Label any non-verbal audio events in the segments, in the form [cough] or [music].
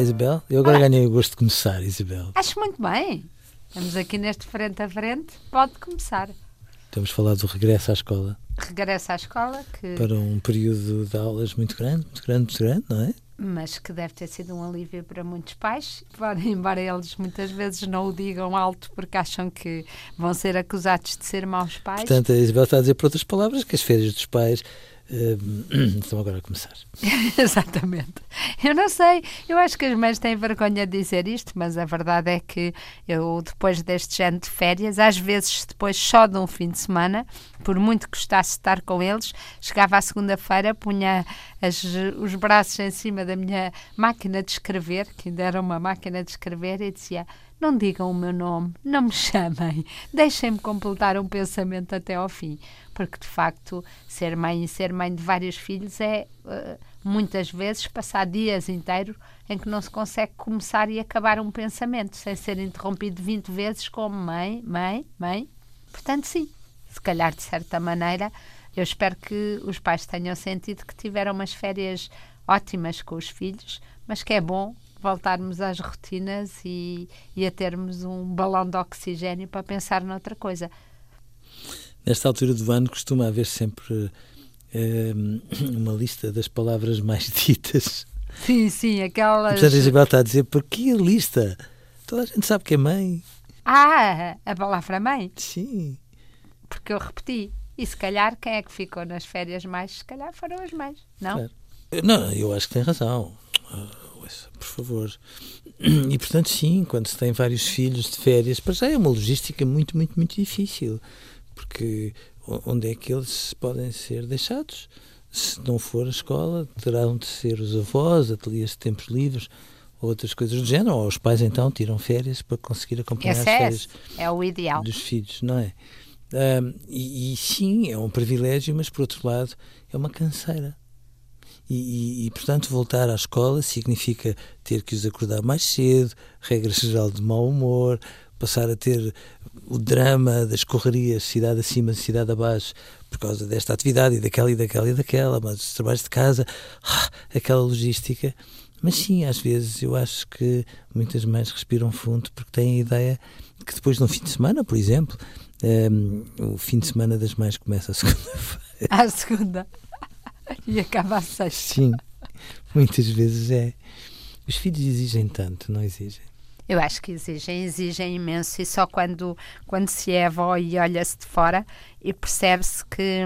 Isabel. Eu agora Olá. ganhei o gosto de começar, Isabel. Acho muito bem. Estamos aqui neste frente a frente. Pode começar. Estamos a falar do regresso à escola. Regresso à escola. Que... Para um período de aulas muito grande, muito grande, muito grande, não é? mas que deve ter sido um alívio para muitos pais, embora eles muitas vezes não o digam alto porque acham que vão ser acusados de ser maus pais. Portanto, a Isabel está a dizer, por outras palavras, que as férias dos pais [clears throat] Estão agora a começar. [laughs] Exatamente. Eu não sei, eu acho que as mães têm vergonha de dizer isto, mas a verdade é que eu, depois deste género de férias, às vezes depois só de um fim de semana, por muito que gostasse de estar com eles, chegava à segunda-feira, punha as, os braços em cima da minha máquina de escrever, que ainda era uma máquina de escrever, e dizia: Não digam o meu nome, não me [laughs] chamem, deixem-me completar um pensamento até ao fim. Porque, de facto, ser mãe e ser mãe de vários filhos é, uh, muitas vezes, passar dias inteiros em que não se consegue começar e acabar um pensamento sem ser interrompido 20 vezes como mãe, mãe, mãe. Portanto, sim, se calhar, de certa maneira, eu espero que os pais tenham sentido que tiveram umas férias ótimas com os filhos, mas que é bom voltarmos às rotinas e, e a termos um balão de oxigênio para pensar noutra coisa. Nesta altura do ano costuma haver sempre eh, uma lista das palavras mais [laughs] ditas. Sim, sim, aquelas. Portanto, a Isabel está a dizer, por que a lista? Toda a gente sabe que é mãe. Ah, a palavra mãe? Sim. Porque eu repeti. E se calhar quem é que ficou nas férias mais? Se calhar foram as mães, não? Claro. Não, eu acho que tem razão. Uh, por favor. E portanto, sim, quando se tem vários filhos de férias, para já é uma logística muito, muito, muito difícil. Porque onde é que eles podem ser deixados? Se não for a escola, terão de ser os avós, ateliês de tempos livres, outras coisas do género, ou os pais então tiram férias para conseguir acompanhar Esse as férias é, é o ideal. dos filhos, não é? Um, e, e, sim, é um privilégio, mas por outro lado é uma canseira. E, e, e, portanto, voltar à escola significa ter que os acordar mais cedo, regra geral de mau humor, passar a ter o drama das correrias, cidade acima, cidade abaixo, por causa desta atividade e daquela e daquela e daquela, mas os trabalhos de casa, ah, aquela logística. Mas sim, às vezes eu acho que muitas mães respiram fundo porque têm a ideia que depois de um fim de semana, por exemplo, um, o fim de semana das mães começa a segunda-feira. [laughs] À segunda. E acaba a sexta. Sim, muitas vezes é. Os filhos exigem tanto, não exigem? Eu acho que exigem, exigem imenso, e só quando, quando se é avó e olha-se de fora e percebe-se que.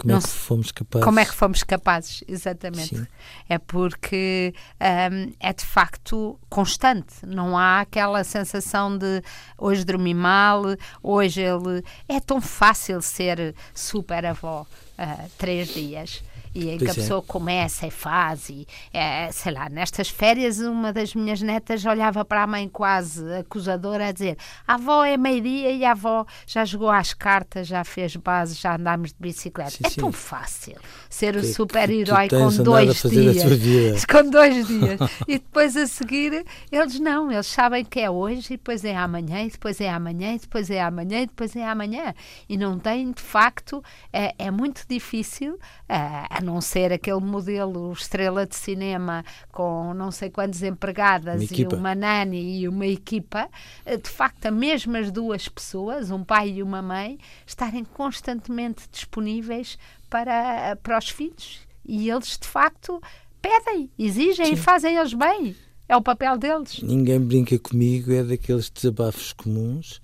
Como é não é que fomos capazes? Como é que fomos capazes, exatamente. Sim. É porque um, é de facto constante. Não há aquela sensação de hoje dormi mal, hoje ele. É tão fácil ser super avó uh, três dias e em pois que a é. pessoa começa e faz e é, sei lá, nestas férias uma das minhas netas olhava para a mãe quase acusadora a dizer a avó é meio-dia e a avó já jogou às cartas, já fez base, já andámos de bicicleta. Sim, é sim. tão fácil ser o super-herói com dois dias. [laughs] Com dois dias. e depois a seguir, eles não, eles sabem que é hoje e depois é amanhã, e depois é amanhã, e depois é amanhã, e depois é amanhã. E não tem, de facto, é, é muito difícil. É, a não ser aquele modelo estrela de cinema com não sei quantas empregadas uma e uma nani e uma equipa, eh, de facto, a mesmas duas pessoas, um pai e uma mãe, estarem constantemente disponíveis para, para os filhos. E eles, de facto, pedem, exigem Sim. e fazem eles bem. É o papel deles. Ninguém brinca comigo, é daqueles desabafos comuns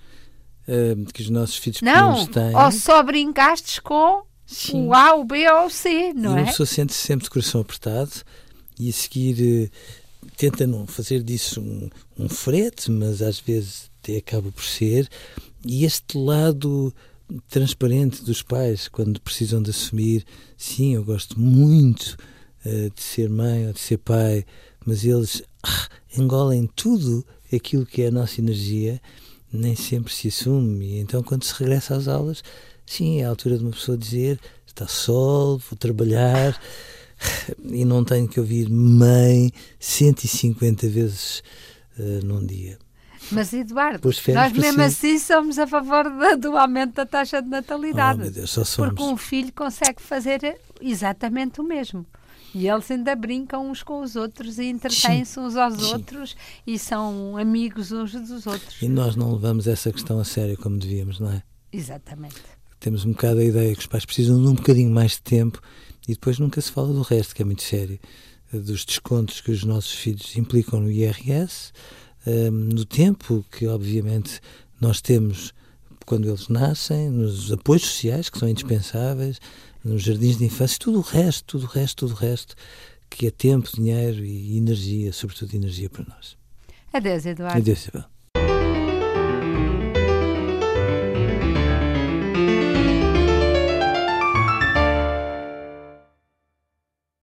uh, que os nossos filhos não, têm. Ou só brincastes com Sim. o A, o B ou o C, não e é? Uma pessoa sente -se sempre de coração apertado e a seguir uh, tenta não fazer disso um, um frete, mas às vezes até acaba por ser. E este lado transparente dos pais, quando precisam de assumir, sim, eu gosto muito uh, de ser mãe ou de ser pai, mas eles ah, engolem tudo aquilo que é a nossa energia, nem sempre se assume. E então, quando se regressa às aulas, Sim, é a altura de uma pessoa dizer está sol, vou trabalhar e não tenho que ouvir mãe 150 vezes uh, num dia. Mas, Eduardo, nós mesmo assim somos a favor do aumento da taxa de natalidade. Oh, Deus. Porque um filho consegue fazer exatamente o mesmo. E eles ainda brincam uns com os outros e entretêm-se uns aos Sim. outros e são amigos uns dos outros. E nós não levamos essa questão a sério como devíamos, não é? Exatamente. Temos um bocado a ideia que os pais precisam de um bocadinho mais de tempo e depois nunca se fala do resto, que é muito sério. Dos descontos que os nossos filhos implicam no IRS, hum, no tempo que, obviamente, nós temos quando eles nascem, nos apoios sociais que são indispensáveis, nos jardins de infância, tudo o resto, tudo o resto, tudo o resto, que é tempo, dinheiro e energia, sobretudo energia para nós. Adeus, Eduardo. Adeus, Isabel.